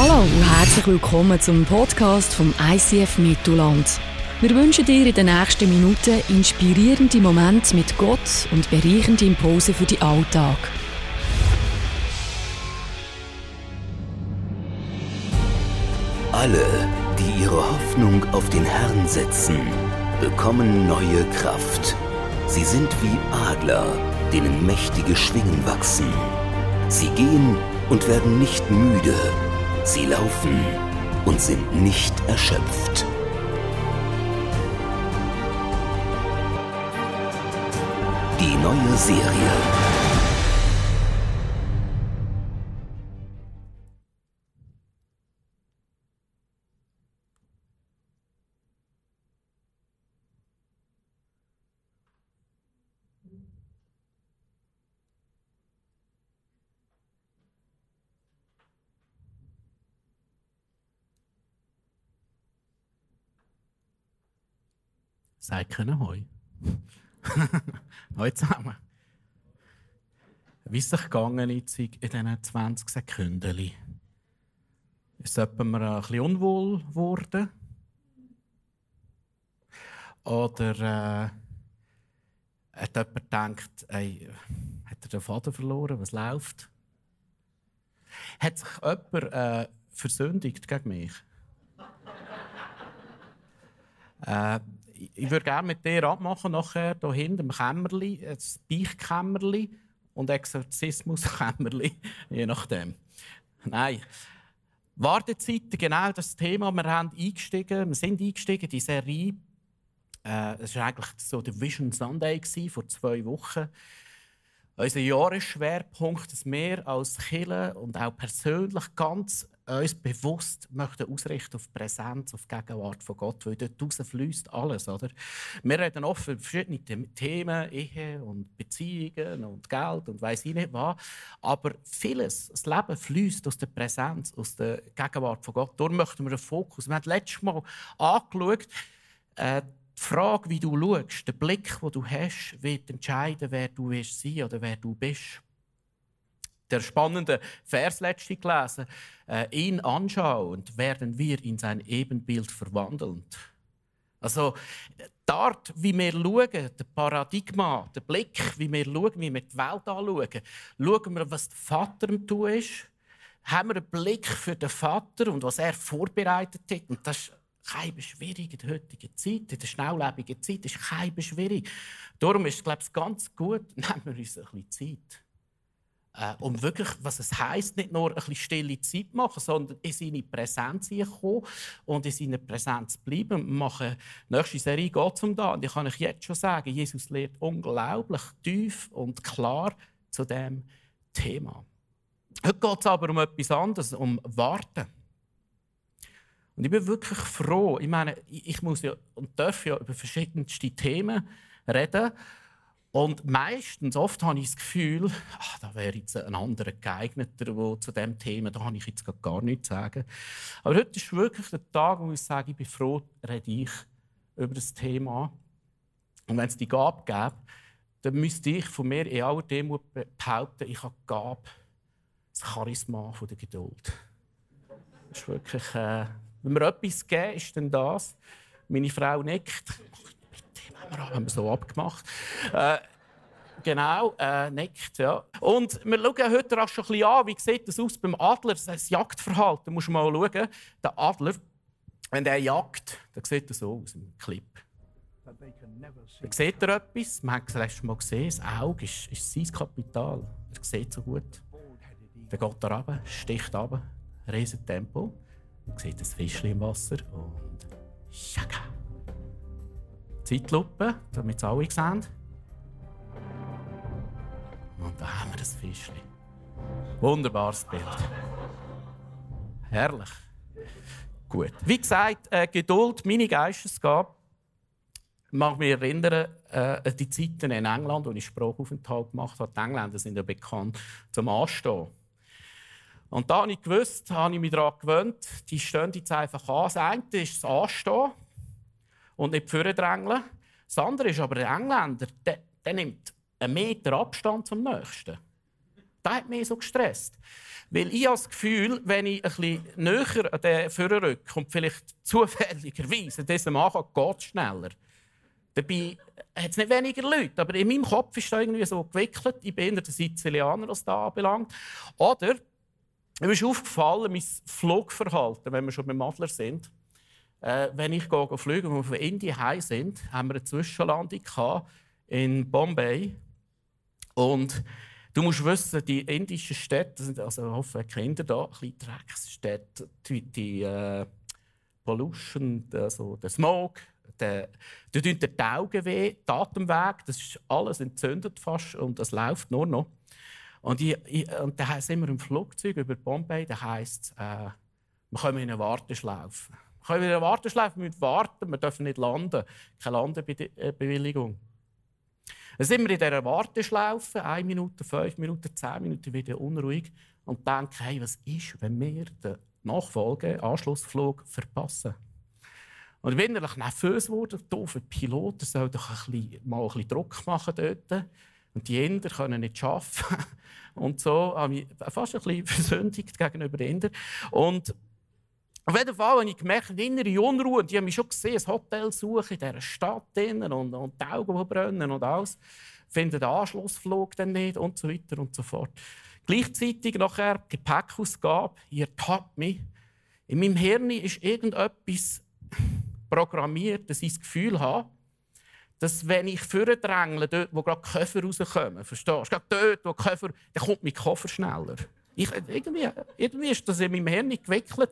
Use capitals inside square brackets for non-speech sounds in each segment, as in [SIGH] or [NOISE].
Hallo und herzlich willkommen zum Podcast vom ICF Mittelland. Wir wünschen dir in den nächsten Minuten inspirierende Momente mit Gott und bereichende Impulse für den Alltag. Alle, die ihre Hoffnung auf den Herrn setzen, bekommen neue Kraft. Sie sind wie Adler, denen mächtige Schwingen wachsen. Sie gehen und werden nicht müde. Sie laufen und sind nicht erschöpft. Die neue Serie. Sagt ihnen Hoi. [LAUGHS] Hoi zusammen. Wie ist es gegangen jetzt in diesen 20 Sekunden? Ist mir ein bisschen unwohl geworden? Oder äh, hat jemand gedacht, ey, hat er den Vater verloren? Was läuft? Hat sich jemand äh, versündigt gegen mich? [LAUGHS] äh, ich würde gerne mit dir abmachen, nachher hier hinten im Kämmerli, ein Beichtkämmerli und Exorzismuskämmerli, [LAUGHS] je nachdem. Nein. Wartezeiten, genau das Thema. Wir, haben eingestiegen, wir sind eingestiegen in die Serie. Äh, es war eigentlich so der Vision Sunday vor zwei Wochen. Unser Jahresschwerpunkt, dass wir als Kirche und auch persönlich ganz uns bewusst möchten ausrichten auf Präsenz, auf die Gegenwart von Gott, weil dort fließt alles. Oder? Wir reden oft über verschiedene Themen, Ehe und Beziehungen und Geld und weiß ich nicht was. Aber vieles, das Leben fließt aus der Präsenz, aus der Gegenwart von Gott. Darum möchten wir einen Fokus. Wir haben letztes Mal angeschaut, äh, die Frage, wie du schaust, der Blick, den du hast, wird entscheiden, wer du wirst sein oder wer du bist der spannende Vers letztlich gelesen, äh, ihn anschauend werden wir in sein Ebenbild verwandeln. Also die Art, wie wir schauen, der Paradigma, der Blick, wie wir schauen, wie wir die Welt anschauen, schauen wir, was der Vater am tun ist, haben wir einen Blick für den Vater und was er vorbereitet hat. Und das ist keine schwierig in der heutigen Zeit, in der schnelllebigen Zeit, ist keine schwierig. Darum ist es, glaube ich, ganz gut, [LAUGHS] nehmen wir uns ein bisschen Zeit äh, um wirklich, was es heißt, nicht nur ein bisschen stille Zeit machen, sondern in seine Präsenz kommen und in seiner Präsenz bleiben. Wir machen nächste Serie geht um da und ich kann euch jetzt schon sagen, Jesus lehrt unglaublich tief und klar zu dem Thema. Heute geht es aber um etwas anderes, um Warten. Und ich bin wirklich froh. Ich meine, ich muss ja und darf ja über verschiedenste Themen reden. Und meistens, oft habe ich das Gefühl, ach, da wäre jetzt ein anderer geeigneter, der zu dem Thema, da habe ich jetzt gar nichts zu sagen. Aber heute ist wirklich der Tag, wo ich sage, ich bin froh, rede ich über das Thema. Und wenn es die Gabe gäbe, dann müsste ich von mir in aller Demut behaupten, ich habe die Gabe, das Charisma der Geduld. Das ist wirklich, äh, wenn mir etwas geben, ist dann das. Meine Frau nickt wir haben wir so abgemacht. Äh, genau, äh, nickt, ja. Und wir schauen heute auch schon ein bisschen an, wie sieht das aus beim Adler, das Jagdverhalten. Da musst du mal schauen. Der Adler, wenn der jagt, dann sieht das so aus im Clip. Da sieht er etwas, wir haben es letztes Mal gesehen, das Auge ist, ist sein Kapital. Er sieht so gut. Dann geht er runter, sticht runter, riesen Tempo, sieht das Fischchen im Wasser und schaka. Zeitlupe, damit es alle sehen. Und da haben wir das Fischchen. Wunderbares Bild. Herrlich. Gut. Wie gesagt, äh, Geduld, meine Geistesgabe, mag mich erinnern äh, an die Zeiten in England, wo ich Sprachaufenthalt gemacht habe. Die Engländer sind ja bekannt zum Anstehen. Und da habe ich gewusst, habe ich mich daran gewöhnt, die stehen jetzt einfach an. Das eine ist das Anstehen und nicht vordrängeln. Das andere ist aber der Engländer, der, der nimmt einen Meter Abstand zum Nächsten. Das hat mich so gestresst. Weil ich habe das Gefühl, wenn ich ein bisschen näher an den Führer rücke und vielleicht [LAUGHS] zufälligerweise diesem Anfang geht es schneller. Dabei hat es nicht weniger Leute, aber in meinem Kopf ist das irgendwie so gewickelt. Ich bin eher der Sizilianer, was das anbelangt. Oder mir ist aufgefallen, mein Flugverhalten, wenn wir schon beim Adler sind. Äh, wenn ich gehe, fliege und wir von Indien heim sind, haben wir eine Zwischenlandung in Bombay. Und du musst wissen, die indischen Städte, sind also ich hoffe, Kinder da, ein Drecksstädte, die, die äh, Pollution, also der Smog, der, der die Augen weh, die Atemweg, das ist alles entzündet fast und es läuft nur noch. Und, ich, ich, und da sind wir im Flugzeug über Bombay, da heisst äh, wir kommen in eine Warteschlaufe. Wir kommen in eine Warteschlaufe, wir müssen warten, wir dürfen nicht landen. Keine Landebewilligung. Dann sind wir in dieser Warteschlaufe, eine Minute, fünf Minuten, zehn Minuten wieder unruhig und denken, hey, was ist, wenn wir den Nachfolge, Anschlussflug verpassen? Und ich bin innerlich nervös geworden, doofe Pilot, der soll doch ein bisschen, mal ein bisschen Druck machen dort. Und die Inder können nicht arbeiten. [LAUGHS] Und so habe ich fast ein bisschen versündigt gegenüber den Indern. Auf jeden Fall habe ich gemerkt, innere Unruhe. Die haben mich schon gesehen, ein Hotel suchen in dieser Stadt und, und die Augen die brennen und alles. Finden den Anschlussflug dann nicht und so weiter und so fort. Gleichzeitig nachher Gepäckausgabe. Ihr tappt mich. In meinem Hirn ist irgendetwas programmiert, dass ich das Gefühl habe, dass wenn ich vordrängle, dort, wo gerade Koffer rauskommen, verstehst du? Gerade dort, wo Koffer, dann kommt mein Koffer schneller. Ich, irgendwie, irgendwie ist das in meinem Hirn gewickelt.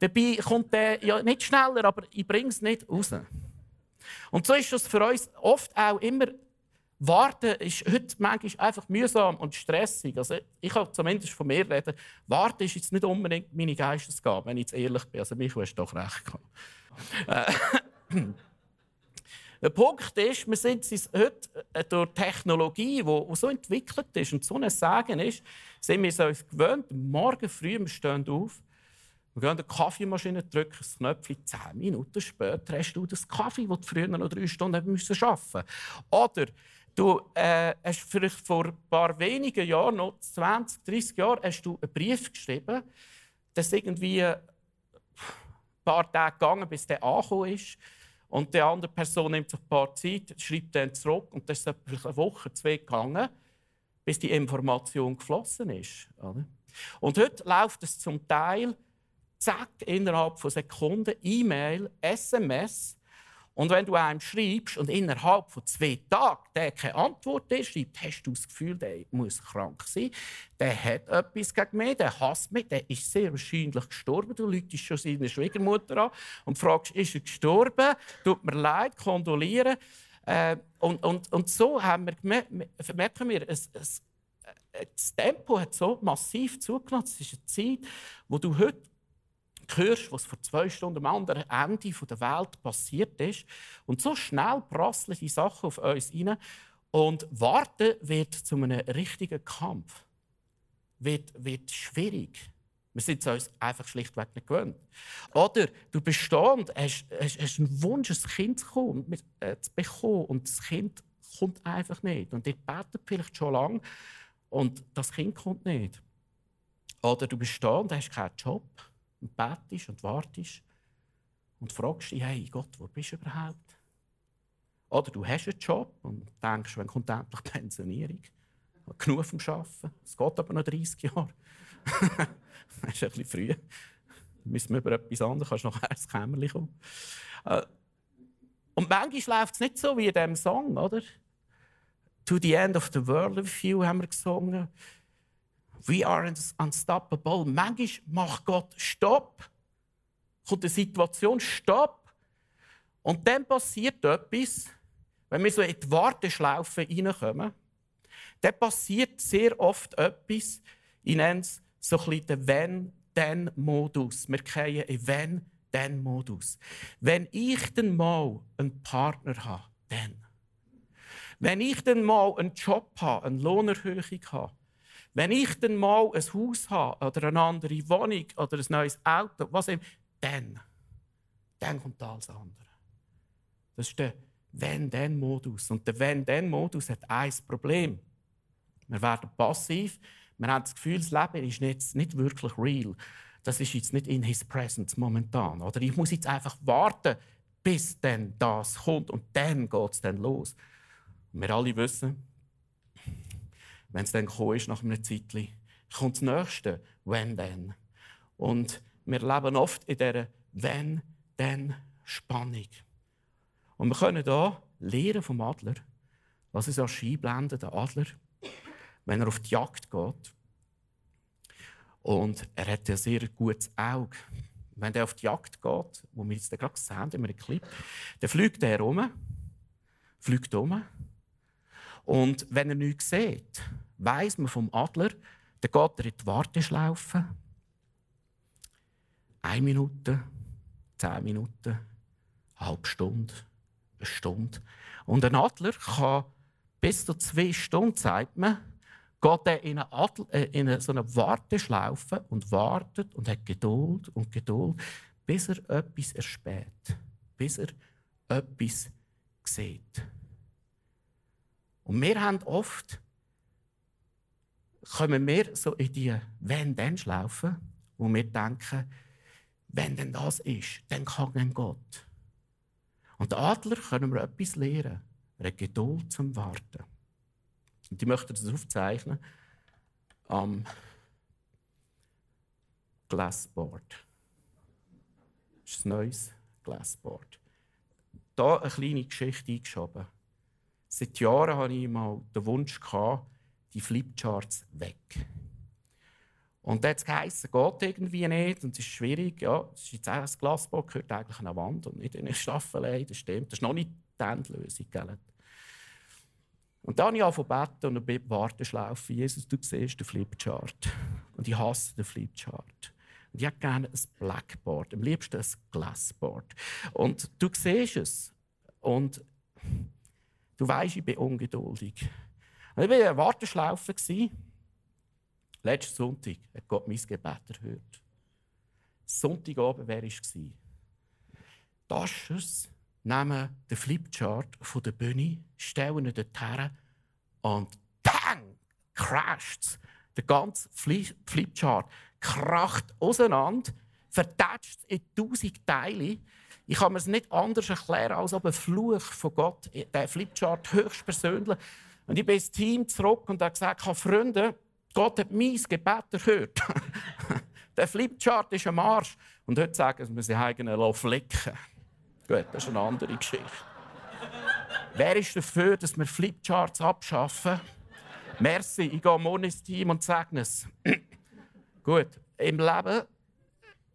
Dabei kommt der ja nicht schneller, aber ich bringe es nicht raus. Und so ist das für uns oft auch immer. Warten ist heute manchmal einfach mühsam und stressig. Also ich kann zumindest von mir reden. Warten ist jetzt nicht unbedingt meine Geistesgabe, wenn ich jetzt ehrlich bin. Also mich hast doch recht gehabt. Äh, [CLEARS THROAT] Der Punkt ist, wir sind heute äh, durch Technologie, die so entwickelt ist und so ein Sagen ist, sind wir uns gewöhnt, morgen früh, wir stehen auf, wir gehen in die Kaffeemaschine, drücken das Knöpfchen, zehn Minuten später hast du das Kaffee, das du früher noch drei Stunden arbeiten musst. Oder du äh, hast vielleicht vor ein paar wenigen Jahren, noch 20, 30 Jahren, hast du einen Brief geschrieben, dass irgendwie ein paar Tage gegangen, bis der angekommen ist. Und die andere Person nimmt sich ein paar Zeit, schreibt dann zurück und das ist eine Woche, zwei gegangen, bis die Information geflossen ist. Und heute läuft es zum Teil zack, innerhalb von Sekunden, E-Mail, SMS. Und wenn du einem schreibst und innerhalb von zwei Tagen der keine Antwort ist, schreibt, hast du das Gefühl, der muss krank sein, der hat etwas gegen mich, der hasst mich, der ist sehr wahrscheinlich gestorben. Du läutest schon seine Schwiegermutter an und fragst, ist er gestorben? Tut mir leid, kondolieren. Äh, und, und, und so haben wir merken wir, es, es, äh, das Tempo hat so massiv zugenommen. Es ist eine Zeit, wo du heute hörst, was vor zwei Stunden am anderen Ende der Welt passiert ist. Und so schnell prasseln die Sachen auf uns rein. Und warten wird zu einem richtigen Kampf. Wird, wird schwierig. Wir sind es uns einfach schlichtweg nicht gewöhnt. Oder du und hast, hast, hast einen Wunsch, ein Kind zu, kommen, äh, zu bekommen und das Kind kommt einfach nicht. Und ihr betet vielleicht schon lange und das Kind kommt nicht. Oder du und hast keinen Job und betest und wartest und fragst dich, hey Gott, wo bist du überhaupt? Oder du hast einen Job und denkst, wann kommt endlich die Pensionierung? Genug vom Arbeiten. Es geht aber noch 30 Jahre. [LAUGHS] das ist bisschen früh. Dann müssen wir über etwas anderes, kannst nachher ins Kämmerchen kommen. Äh, und manchmal läuft es nicht so wie in diesem Song, oder? To the end of the world with you haben wir gesungen. We are unstoppable. Manchmal macht Gott Stopp. Kommt eine Situation Stopp. Und dann passiert etwas, wenn wir so in die Warteschlaufe reinkommen, dann passiert sehr oft etwas, ich nenne es so ein bisschen den Wenn-Dann-Modus. Wir kennen einen Wenn-Dann-Modus. Wenn ich dann mal einen Partner habe, dann. Wenn ich dann mal einen Job habe, eine Lohnerhöhung habe, wenn ich dann mal ein Haus habe oder eine andere Wohnung oder ein neues Auto, was eben, dann, dann kommt alles andere. Das ist der Wenn-Dann-Modus. Und der Wenn-Dann-Modus hat ein Problem. Wir werden passiv, Wir haben das Gefühl, das Leben ist nicht, nicht wirklich real. Das ist jetzt nicht in his presence momentan. Oder ich muss jetzt einfach warten, bis dann das kommt und dann geht es los. Wir alle wissen, wenn es dann gekommen ist nach einem Zeitchen, kommt das Nächste, wenn dann. Und wir leben oft in dieser wenn dann Spannung. Und wir können hier lernen vom Adler, was es Archiv blendet, der Adler, wenn er auf die Jagd geht. Und er hat ein sehr gutes Auge. Wenn er auf die Jagd geht, wo wir jetzt gerade haben, in einem Clip, dann fliegt er um, fliegt um. Und wenn er nichts sieht, weiß man vom Adler, dann geht er in die Warteschlaufe. Eine Minute, zehn Minuten, eine halbe Stunde, eine Stunde. Und ein Adler kann bis zu zwei Stunden, sagt man, geht er in eine, Adler, äh, in eine, so eine Warteschlaufe und wartet und hat Geduld und Geduld, bis er etwas erspäht, bis er etwas sieht. Und wir haben oft, kommen wir so in die Wenn-Dann-Schlaufe, wo wir denken, wenn denn das ist, dann kann dann Gott. Und der Adler können wir etwas lernen. Er hat Geduld zum Warten. Und ich möchte das aufzeichnen am Glassboard. Das ist ein neues Glassboard. Da eine kleine Geschichte eingeschoben. Seit Jahren hatte ich mal den Wunsch, die Flipcharts weg. Und dann hat es geht irgendwie nicht und es ist schwierig. Ja, es ist jetzt auch ein Glasboard, gehört eigentlich an eine Wand und nicht in eine Staffelei, das stimmt. Das ist noch nicht die Endlösung. Gell? Und dann habe ich angefangen und eine Warteschlaufe. Jesus, du siehst den Flipchart. Und ich hasse den Flipchart. Und ich hätte gerne ein Blackboard, am liebsten ein Glassboard. Und du siehst es. Und du weißt, ich bin ungeduldig. Und ich war in einer Warteschlaufe. Letzten Sonntag hat Gott mein Gebet erhört. Sonntagabend wäre ich gewesen. Taschers nehmen den Flipchart von der Bühne, stellen ihn dort her und bang, crasht es. Der ganze Flipchart kracht auseinander, vertatscht in tausend Teile. Ich kann mir es nicht anders erklären, als ob ein Fluch von Gott, der Flipchart höchstpersönlich. Und ich bin ins Team zurück und habe gesagt, Freunde, Gott hat mein Gebet erhört. [LAUGHS] der Flipchart ist am Arsch. Und heute sagen wir, sie haben flicken Gut, das ist eine andere Geschichte. Wer ist dafür, dass wir Flipcharts abschaffen? Merci, ich gehe morgen ins Team und sage es. [CLEARS THROAT] Gut, im Leben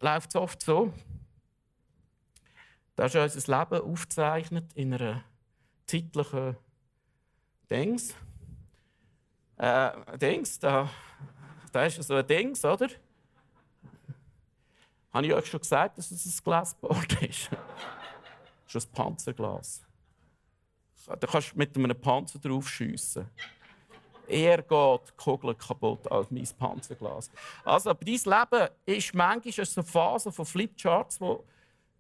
läuft es oft so, dass unser Leben aufzeichnet in einer zeitlichen Dings. Äh, Dings, da, da ist so ein Dings, oder? Habe ich euch schon gesagt, dass es ein Glasboard [LAUGHS] ist? Das ist ein Panzerglas. Da kannst du mit einem Panzer drauf schiessen. Er geht die Kugel kaputt als mein Panzerglas. Also, aber dein Leben ist manchmal eine Phase von Flipcharts, wo,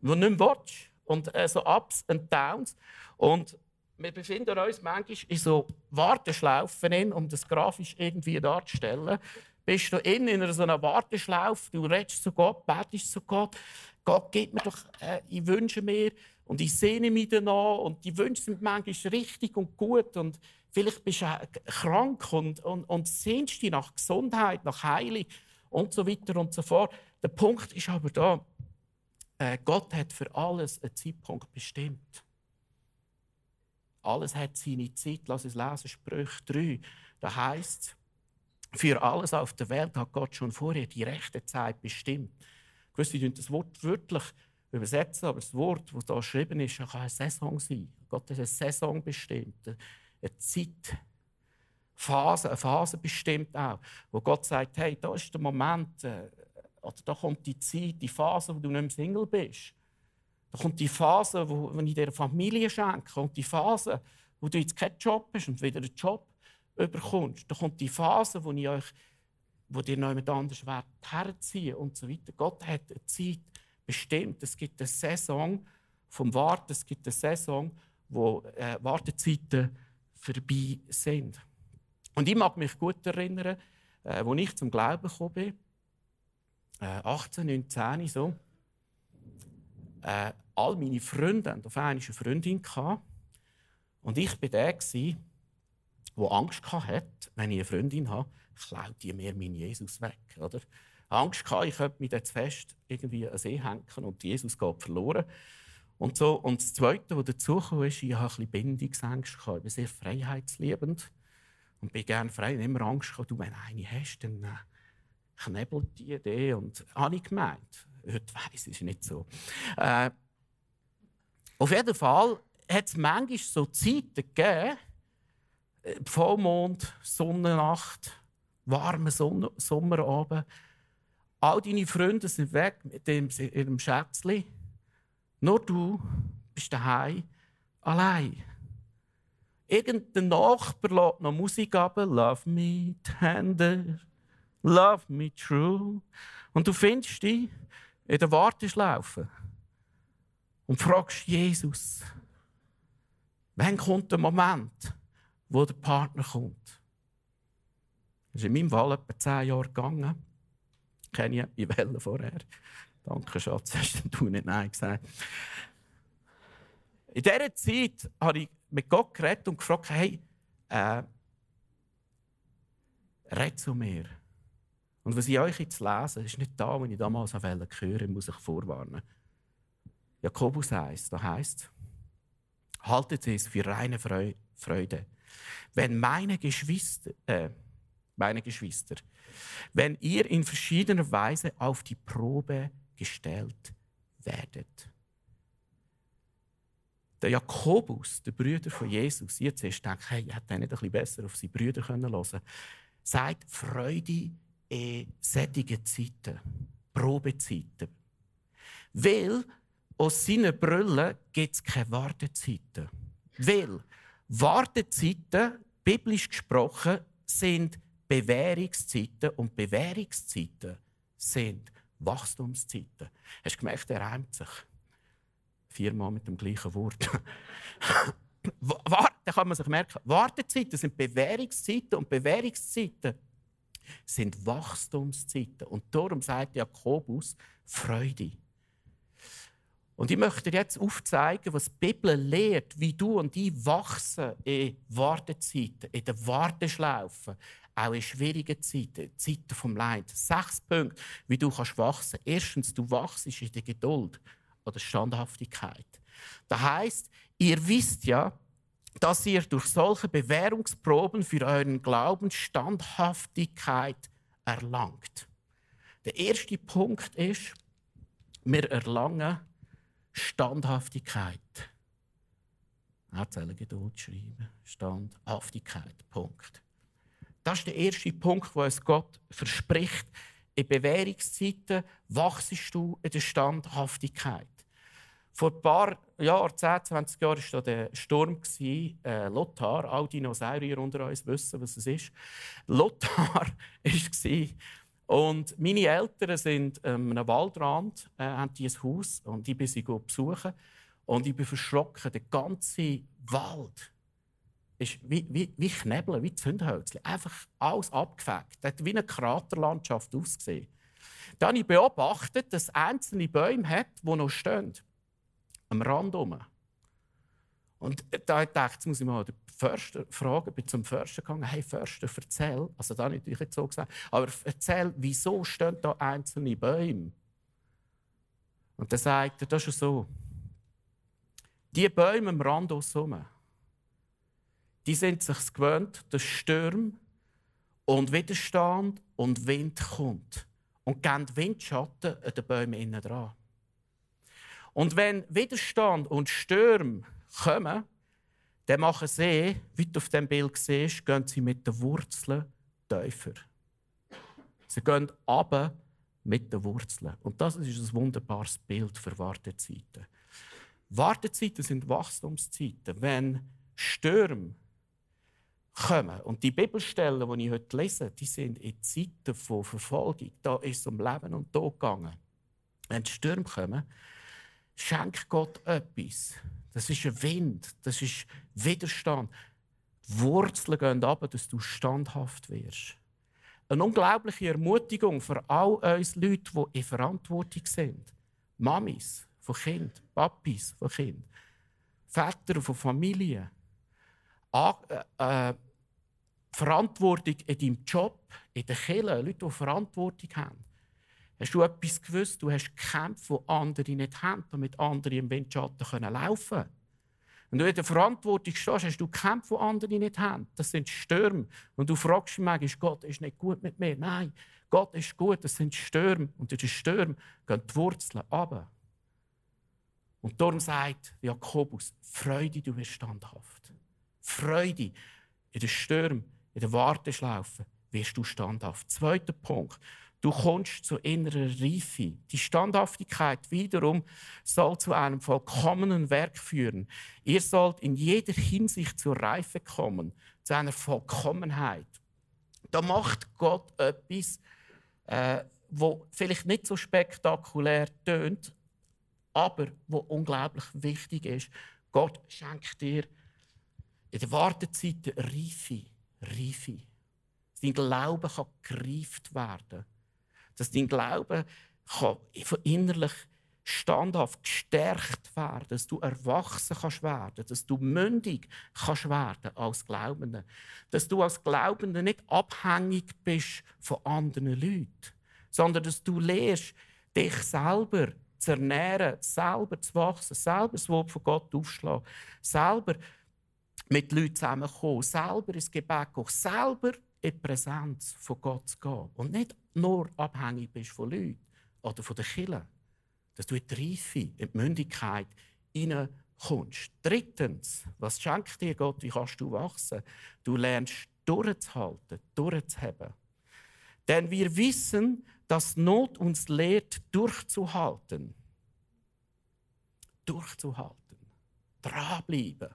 du nicht mehr willst. Und äh, so Ups und Downs. Und wir befinden uns manchmal in so Warteschlaufen, um das grafisch irgendwie darzustellen. Bist du in, in so einer Warteschlaufe, du redest zu Gott, betest zu Gott. Gott, gib mir doch, äh, ich wünsche mir, und ich sehne mich danach und die Wünsche sind manchmal richtig und gut und vielleicht bist du krank und, und, und sehnst dich nach Gesundheit, nach Heilung und so weiter und so fort. Der Punkt ist aber da, äh, Gott hat für alles einen Zeitpunkt bestimmt. Alles hat seine Zeit. Lass uns lesen, Sprüche 3. Da heißt für alles auf der Welt hat Gott schon vorher die rechte Zeit bestimmt. Gewisse tun das Wort wörtlich übersetzen, aber das Wort, das hier geschrieben ist, kann eine Saison sein. Gott hat eine Saison bestimmt, eine Zeit, Phase, eine Phase bestimmt auch, wo Gott sagt, hey, da ist der Moment, äh, oder da kommt die Zeit, die Phase, wo du nicht mehr Single bist. Da kommt die Phase, wo, wo ich dir Familie schenke, und die Phase, wo du jetzt keinen Job hast und wieder einen Job bekommst. Da kommt die Phase, wo ich euch wo dir noch jemand anders herziehen und so weiter. Gott hat eine Zeit bestimmt. Es gibt eine Saison vom Warten, es gibt eine Saison, wo äh, Wartezeiten vorbei sind. Und ich mag mich gut erinnern, äh, als ich zum Glauben gekommen bin, äh, 18, 19, so, äh, all meine Freunde hatten auf einmal eine Freundin. Gehabt. Und ich war der, der Angst hatte, wenn ich eine Freundin habe, klaut die mir meinen Jesus weg. Oder? Angst hatte, ich könnte mich jetzt fest irgendwie an See hängen und Jesus geht verloren. Und, so, und das Zweite, was dazu kam, ist, ich hatte ein bisschen. Ich bin sehr freiheitsliebend und bin gerne frei. Und immer Angst gehabt, du, wenn du eine hast, dann äh, knebelt die Idee. Und habe ich gemeint. Heute weiss ich es nicht so. Äh, auf jeden Fall hat es manchmal so Zeiten gegeben, äh, Vollmond, Sonnennacht, warmer Sonne Sommerabend. All deine Freunde sind weg mit dem, ihrem Schätzchen. Nur du bist daheim allein. Irgendein Nachbar lässt noch Musik ab. Love me tender, love me true. Und du findest dich in der Warteschlaufe und fragst Jesus, wann kommt der Moment, wo der Partner kommt? Das ist in meinem Fall etwa zehn Jahre gegangen. Kenne ich in Wellen vorher. Danke, Schatz, hast du nicht Nein gesagt. In dieser Zeit habe ich mit Gott geredet und gefragt, hey, äh, red zu mir. Und was ich euch jetzt lese, ist nicht da, wenn ich damals Wellen höre, muss ich vorwarnen. Jakobus 1, da heißt haltet es für reine Freude, wenn meine Geschwister, äh, meine Geschwister, wenn ihr in verschiedener Weise auf die Probe gestellt werdet. Der Jakobus, der Brüder von Jesus, jetzt erst denkt, hey, hätte er nicht ein bisschen besser auf seine Brüder hören können, sagt Freude in sättigen Zeiten, Probezeiten. Weil aus seinen Brüllen gibt es keine Wartezeiten. Weil Wartezeiten, biblisch gesprochen, sind Bewährungszeiten und Bewährungszeiten sind Wachstumszeiten. Hast du gemerkt, er reimt sich viermal mit dem gleichen Wort. [LAUGHS] da kann man sich merken, Wartezeiten sind Bewährungszeiten und Bewährungszeiten sind Wachstumszeiten. Und darum sagt Jakobus Freude. Und ich möchte dir jetzt aufzeigen, was die Bibel lehrt, wie du und ich wachsen in Wartezeiten, in der Warteschlaufe, auch in schwierigen Zeiten, Zeiten vom Leid. Sechs Punkte, wie du kannst wachsen. Erstens, du wachst in der Geduld oder Standhaftigkeit. Das heißt, ihr wisst ja, dass ihr durch solche Bewährungsproben für euren Glauben Standhaftigkeit erlangt. Der erste Punkt ist, wir erlangen Standhaftigkeit. Erzählen Geduld schreiben. Standhaftigkeit. Punkt. Das ist der erste Punkt, wo es Gott verspricht. In Bewährungszeiten wachst du in der Standhaftigkeit. Vor ein paar Jahren, 10, 20 Jahren, war der Sturm äh, Lothar. All die Dinosaurier unter uns wissen, was es ist. Lothar [LAUGHS] war und meine Eltern sind ähm, Waldrand, äh, haben die ein Haus und ich bin sie besuchen. Und ich bin verschrocken. Der ganze Wald ist wie, wie, wie Knebeln, wie Zündhölzchen. Einfach alles abgefegt. Das hat wie eine Kraterlandschaft ausgesehen. Dann habe ich beobachtet, dass es einzelne Bäume hat, die noch stehen. Am Rand herum. Und da dachte ich, jetzt muss ich mal den Förster fragen, bin zum Förster gegangen, hey Förster, erzähl, also da nicht ich so gesagt, aber erzähl, wieso stehen da einzelne Bäume? Und dann sagt er, das ist so, die Bäume am Rand herum, die sind sich gewöhnt, dass Stürme und Widerstand und Wind kommt und geben Windschatten an den Bäumen innen dran. Und wenn Widerstand und Stürme kommen, dann machen sie, wie du auf dem Bild siehst, gehen sie mit den Wurzeln tiefer. Sie gehen ab mit den Wurzeln. Und das ist ein wunderbares Bild für Wartezeiten. Wartezeiten sind Wachstumszeiten. Wenn Stürme kommen, und die Bibelstellen, die ich heute lese, die sind in Zeiten von Verfolgung. Da ist es um Leben und Tod gegangen. Wenn Stürme kommen, schenkt Gott etwas. Das ist ein Wind, das ist Widerstand. Die Wurzeln gehen ab, dass du standhaft wirst. eine unglaubliche Ermutigung für all uns Leute, die in Verantwortung sind. Mamis von Kind, Papis von Kind, Väter von Familien. Äh, äh, Verantwortung in deinem Job, in der Kirche, Leute, die Verantwortung haben. Hast du etwas gewusst? Du hast Kämpfe, die andere nicht haben, damit andere im Windschatten laufen können. Wenn du in der Verantwortung stehst, hast du Kämpfe, die andere nicht haben. Das sind Stürme. Und du fragst dich manchmal, Gott ist nicht gut mit mir. Nein, Gott ist gut, das sind Stürme. Und in den Stürmen gehen die Wurzeln runter. Und darum sagt Jakobus, Freude, du bist standhaft. Freude in den Stürmen, in der Warteschlaufe wirst du standhaft. Zweiter Punkt. Du kommst zu innerer Reife. Die Standhaftigkeit wiederum soll zu einem vollkommenen Werk führen. Ihr sollt in jeder Hinsicht zur Reife kommen, zu einer Vollkommenheit. Da macht Gott etwas, äh, wo vielleicht nicht so spektakulär tönt, aber wo unglaublich wichtig ist. Gott schenkt dir in der Wartezeit Reife. Reife. Dein Glaube kann gereift werden. Dass dein Glaube kann innerlich standhaft gestärkt werden, dass du erwachsen kannst werden, dass du mündig kannst werden als Glaubender, dass du als Glaubender nicht abhängig bist von anderen Leuten, sondern dass du lernst, dich selber zu ernähren, selber zu wachsen, selber das Wort von Gott aufschlagen, selber mit Leuten zusammenkommen, selber ins Gebet gehen, selber in die Präsenz von Gott zu gehen. Und nicht nur abhängig bist von Leuten oder von den Kirchen. Dass du in die Reife, in die Mündigkeit hineinkommst. Drittens, was schenkt dir Gott? Wie kannst du wachsen? Du lernst durchzuhalten, durchzuheben. Denn wir wissen, dass Not uns lehrt, durchzuhalten. Durchzuhalten. Dranbleiben.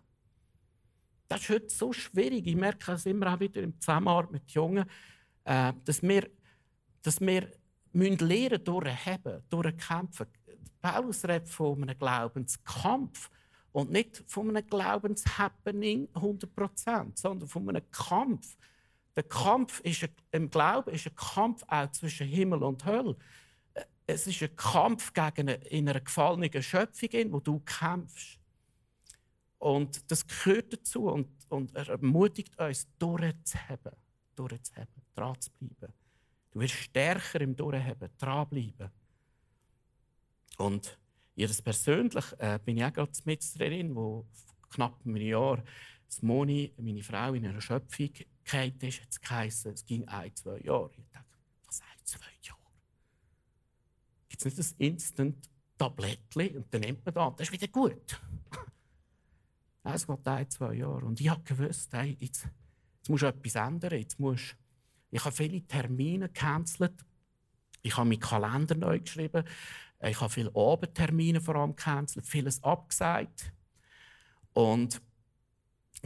Das ist heute so schwierig. Ich merke es immer auch wieder im Zusammenarbeit mit Jungen, äh, dass wir, dass wir müssen lernen durchheben, durchkämpfen. Paulus redet von einem Glaubenskampf und nicht von einem Glaubenshappening 100%, sondern von einem Kampf. Der Kampf ist ein, im Glauben ist ein Kampf auch zwischen Himmel und Hölle. Äh, es ist ein Kampf gegen eine, in einer gefallenen Schöpfung, wo du kämpfst. Und das gehört dazu und, und er ermutigt uns, durchzuheben, durchzuheben, dran zu bleiben. Du wirst stärker im Durchheben, dranbleiben. Und ich persönlich äh, bin ich auch gerade mit drin, wo knapp ein Jahr das Moni, meine Frau, in einer Schöpfung gefallen ist. Jetzt geheißen, es ging ein, zwei Jahre. Ich dachte, was ein, zwei Jahre? Gibt es nicht das Instant-Tablettchen und dann nimmt man das, das ist wieder gut. Es geht ein, zwei Jahre. Und ich gewusst, hey, jetzt, jetzt musst etwas ändern. Jetzt musst, ich habe viele Termine gecancelt. Ich habe meinen Kalender neu geschrieben. Ich habe viele Abendtermine vor allem gecancelt, vieles abgesagt. Und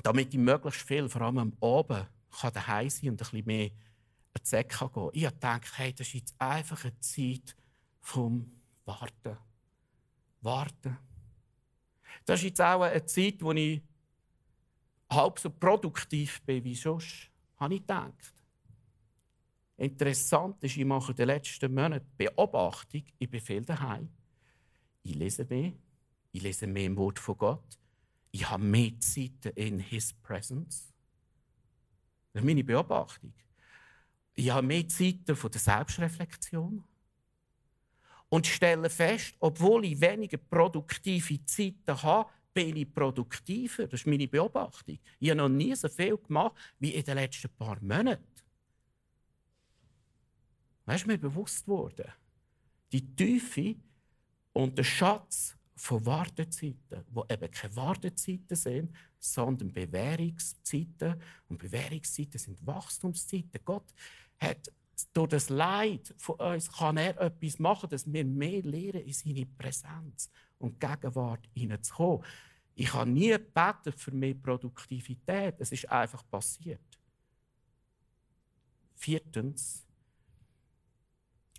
damit ich möglichst viel, vor allem am Abend, kann daheim sein und ein bisschen mehr die Säcke gehen. Ich habe gedacht, hey, das ist jetzt einfach eine Zeit vom Warten. Warten. Das ist jetzt auch eine Zeit, wo ich halb so produktiv bin wie sonst, habe ich gedacht. Interessant ist, ich mache in den letzten Monaten Beobachtung, ich bin viel daheim. Ich lese mehr, ich lese mehr im Wort von Gott. Ich habe mehr Zeit in His Presence. Das ist meine Beobachtung. Ich habe mehr Zeit von der Selbstreflexion und stelle fest, obwohl ich weniger produktive Zeiten habe, bin ich produktiver. Das ist meine Beobachtung. Ich habe noch nie so viel gemacht wie in den letzten paar Monaten. Das ist mir bewusst worden. Die Tiefe und der Schatz von Wartezeiten, wo eben keine Wartezeiten sind, sondern Bewährungszeiten. Und Bewährungszeiten sind Wachstumszeiten. Gott hat durch das Leid von uns kann er etwas machen, dass wir mehr lernen, in seine Präsenz und Gegenwart hineinzukommen. Ich habe nie gebeten für mehr Produktivität. Es ist einfach passiert. Viertens,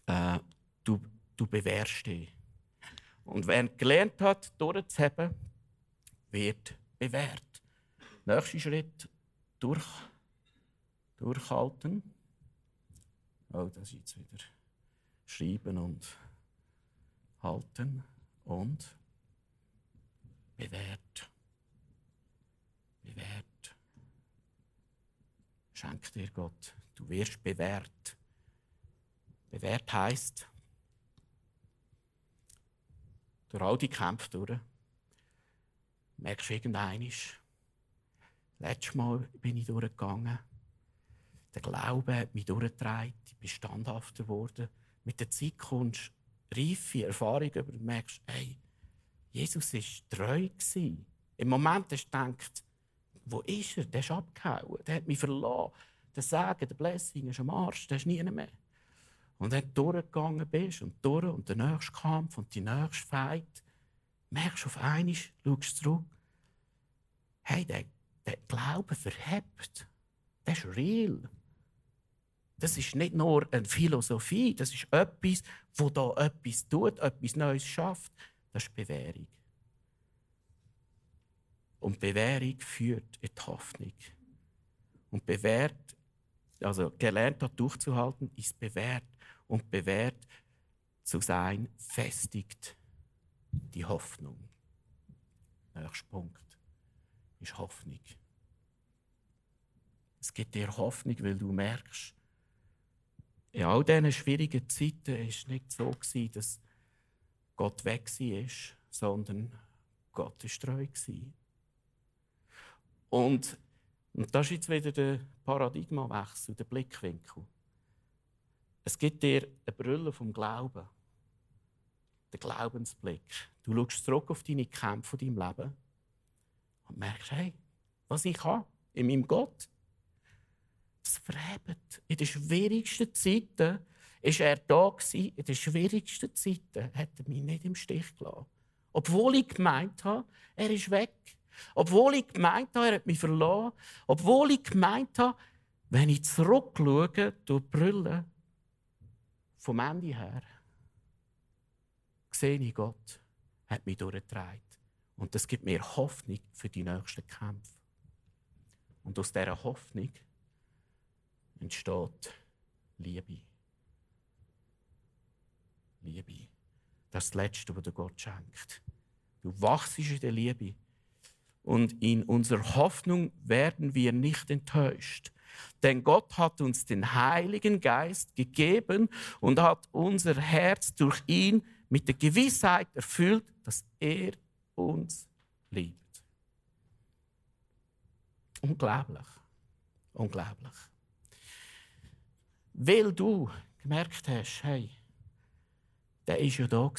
äh, du, du bewährst dich. Und wer gelernt hat, durchzuheben, wird bewährt. Nächster Schritt, durch, durchhalten Oh, das ist jetzt wieder schreiben und halten und bewährt. Bewährt. Schenk dir Gott. Du wirst bewährt. Bewährt heißt, durch all die Kämpfe durch, merkst du irgendeinisch, letztes Mal bin ich durchgegangen, der Glaube hat mich durchgetragen, ich bin standhafter geworden. Mit der Zeit kommst du reife Erfahrung über und merkst, hey, Jesus war treu. Gewesen. Im Moment hast du gedacht, wo ist er? Der ist abgehauen, der hat mich verloren. Der Segen, der Blessing ist am Arsch, der ist nie mehr. Und wenn du durchgegangen bist und durch und der nächste Kampf und die nächste Fight, merkst du auf einmal, schaust zurück, hey, der, der Glaube verhebt. Das ist real. Das ist nicht nur eine Philosophie, das ist etwas, wo da etwas tut, etwas Neues schafft. Das ist Bewährung. Und Bewährung führt in die Hoffnung. Und bewährt, also gelernt hat durchzuhalten, ist bewährt. Und bewährt zu sein, festigt die Hoffnung. Nächster Punkt ist Hoffnung. Es gibt dir Hoffnung, weil du merkst, in all diesen schwierigen Zeiten war es nicht so, dass Gott weg war, sondern Gott war treu. Und, und das ist jetzt wieder der Paradigmawechsel, der Blickwinkel. Es gibt dir eine Brille vom Glauben, der Glaubensblick. Du schaust zurück auf deine Kämpfe deinem Leben und merkst, hey, was ich habe in meinem Gott, verhebt. In den schwierigsten Zeiten ist er da. In den schwierigsten Zeiten hat er mich nicht im Stich gelassen. Obwohl ich gemeint habe, er ist weg. Obwohl ich gemeint habe, er hat mich verloren. Obwohl ich gemeint habe, wenn ich zurückschaue durch Brille vom Ende her, sehe ich Gott, hat mich durchgetragen. Und das gibt mir Hoffnung für die nächsten Kämpfe. Und aus dieser Hoffnung entsteht Liebe. Liebe. Das ist das Letzte, was dir Gott schenkt. Du wachst in der Liebe. Und in unserer Hoffnung werden wir nicht enttäuscht. Denn Gott hat uns den Heiligen Geist gegeben und hat unser Herz durch ihn mit der Gewissheit erfüllt, dass er uns liebt. Unglaublich. Unglaublich. Weil du gemerkt hast, hey, der war ja da.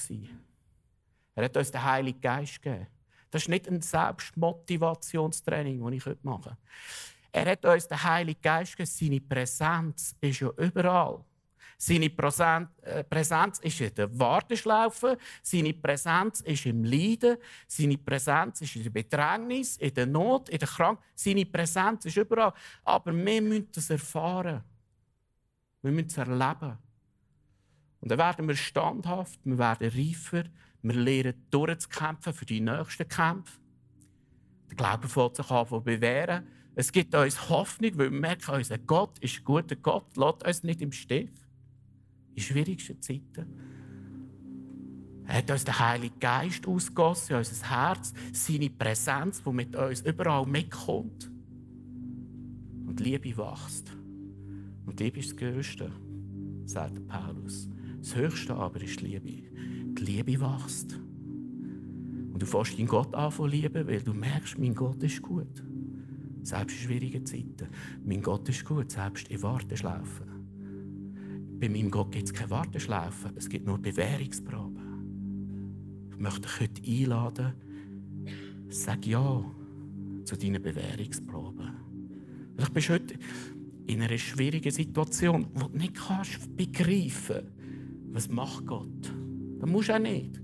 Er hat uns den Heiligen Geist gegeben. Das ist nicht ein Selbstmotivationstraining, das ich machen könnte. Er hat uns den Heiligen Geist gegeben. Seine Präsenz ist ja überall. Seine äh, Präsenz ist in der Warteschlaufe, seine Präsenz ist im Leiden, seine Präsenz ist in der Bedrängnis, in der Not, in der Krankheit. Seine Präsenz ist überall. Aber wir müssen das erfahren. Wir müssen es erleben. Und dann werden wir standhaft, wir werden reifer, wir lernen durchzukämpfen für die nächsten Kämpfe. Der Glaube fällt sich an, bewähren. Es gibt uns Hoffnung, weil wir merken, unser Gott ist ein guter Gott, lässt uns nicht im Stich. In schwierigsten Zeiten. Er hat uns den Heiligen Geist ausgossen in unser Herz, seine Präsenz, die mit uns überall mitkommt. Und Liebe wächst. Und Liebe ist das Größte, sagt Paulus. Das Höchste aber ist die Liebe. Die Liebe wächst. Und du fährst deinen Gott an von lieben, weil du merkst, mein Gott ist gut. Selbst in schwierigen Zeiten. Mein Gott ist gut, selbst in Warteschlaufen. Bei meinem Gott gibt es keine Warteschlaufen, es gibt nur Bewährungsproben. Ich möchte dich heute einladen, sag Ja zu deinen Bewährungsproben. Vielleicht bist du heute in einer schwierigen Situation, wo du nicht kannst begreifen was macht Gott. Das musst du auch nicht.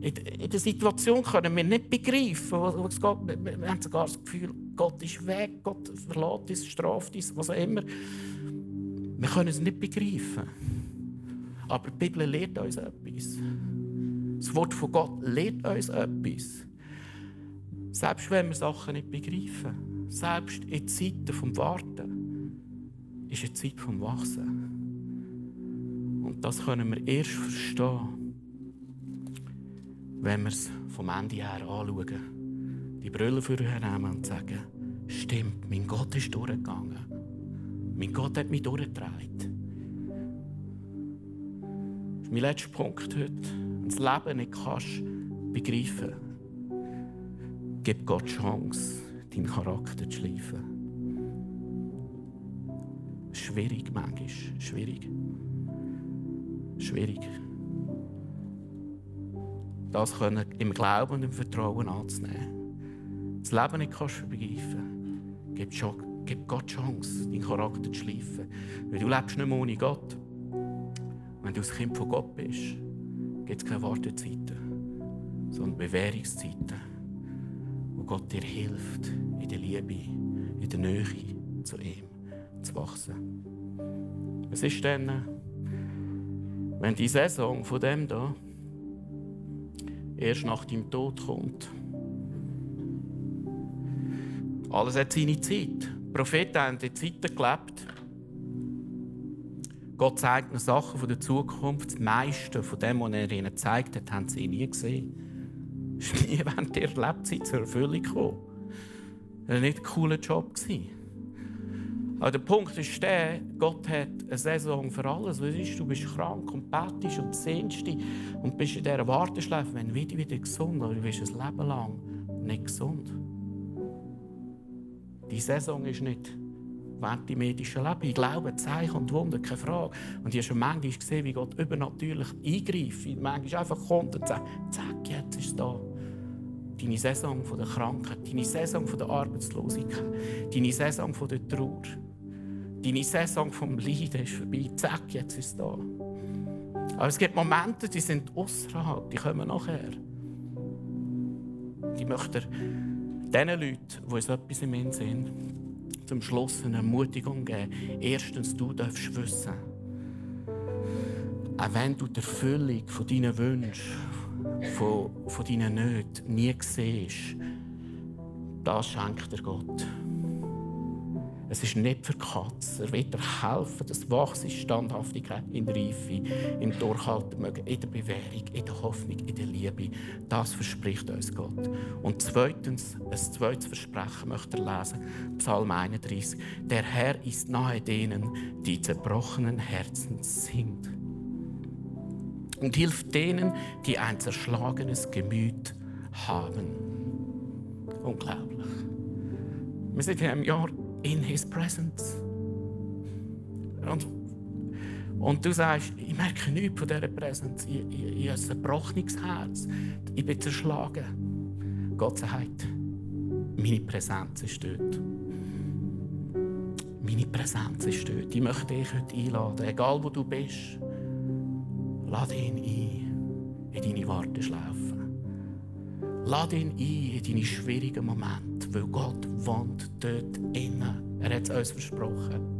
In der Situation können wir nicht begreifen, was geht. Wir haben sogar das Gefühl, Gott ist weg, Gott verlässt uns, straft uns, was auch immer. Wir können es nicht begreifen. Aber die Bibel lehrt uns etwas. Das Wort von Gott lehrt uns etwas. Selbst wenn wir Sachen nicht begreifen, selbst in Zeiten vom Warten, ist eine Zeit vom Wachsen. Und das können wir erst verstehen, wenn wir es vom Ende her anschauen. Die Brille für nehmen und sagen, stimmt, mein Gott ist durchgegangen. Mein Gott hat mich durchgetragen. Das ist mein letzter Punkt heute. Wenn du das Leben nicht kannst begreifen, gib Gott Chance, deinen Charakter zu schleifen. Schwierig manchmal, schwierig. Schwierig. Das können im Glauben und im Vertrauen anzunehmen. Das Leben nicht kannst du begreifen. Gib, gib Gott Chance, deinen Charakter zu schleifen. Weil du lebst nicht mehr ohne Gott. Wenn du ein Kind von Gott bist, gibt es keine Wartezeiten, sondern Bewährungszeiten, Gott dir hilft, in der Liebe, in der Nähe zu ihm zu wachsen. Was ist denn, wenn die Saison von dem da erst nach deinem Tod kommt? Alles hat seine Zeit. Die Propheten haben in Zeiten gelebt. Gott zeigt ihnen Sachen von der Zukunft. Das meiste von dem, was er ihnen gezeigt hat, haben sie nie gesehen. Ist nie während ihrer Lebzeit zur Erfüllung gekommen. Das war nicht ein cooler Job. Aber der Punkt ist der, Gott hat eine Saison für alles. Weißt, du bist krank und betest und sehnst dich und bist in dieser Warteschleife, wenn du wieder, wieder gesund aber du bist ein Leben lang nicht gesund. Die Saison ist nicht während dem medischen Leben. Ich glaube, Zeichen und Wunder, keine Frage. Und ich habe schon manchmal gesehen, wie Gott übernatürlich eingreift. Manchmal einfach kommt und sagt, zack, jetzt ist es da. Deine Saison von der Krankheit, deine Saison von der Arbeitslosigkeit, deine Saison von der Trauer, deine Saison vom Leiden ist vorbei. Zack, jetzt ist da. Aber es gibt Momente, die sind außerhalb, die kommen nachher. Ich möchte diesen Leuten, die uns etwas im Sinn sind, zum Schluss eine Ermutigung geben. Erstens, du darfst wissen, auch wenn du die Erfüllung von deinen Wünschen, von, von deinen Nöten nie siehst, das schenkt dir Gott. Es ist nicht für Katzen. Er wird dir helfen, dass wachsen Standhaftigkeit in Reife, im Durchhalten in der Bewährung, in der Hoffnung, in der Liebe. Das verspricht uns Gott. Und zweitens, ein zweites Versprechen möchte er lesen. Psalm 31. Der Herr ist nahe denen, die zerbrochenen Herzens sind. Und hilft denen, die ein zerschlagenes Gemüt haben. Unglaublich. Wir sind in einem Jahr in His Presence. Und, und du sagst, ich merke nichts von dieser Präsenz. Ich, ich, ich habe ein gebrochenes Herz. Ich bin zerschlagen. Gott sagt, meine Präsenz ist dort. Meine Präsenz ist dort. Ich möchte dich heute einladen, egal wo du bist. Lade ihn ein in deine Warteschleife. Lade ihn ein in deine schwierigen Momente, weil Gott wohnt dort innen. Er hat es uns versprochen.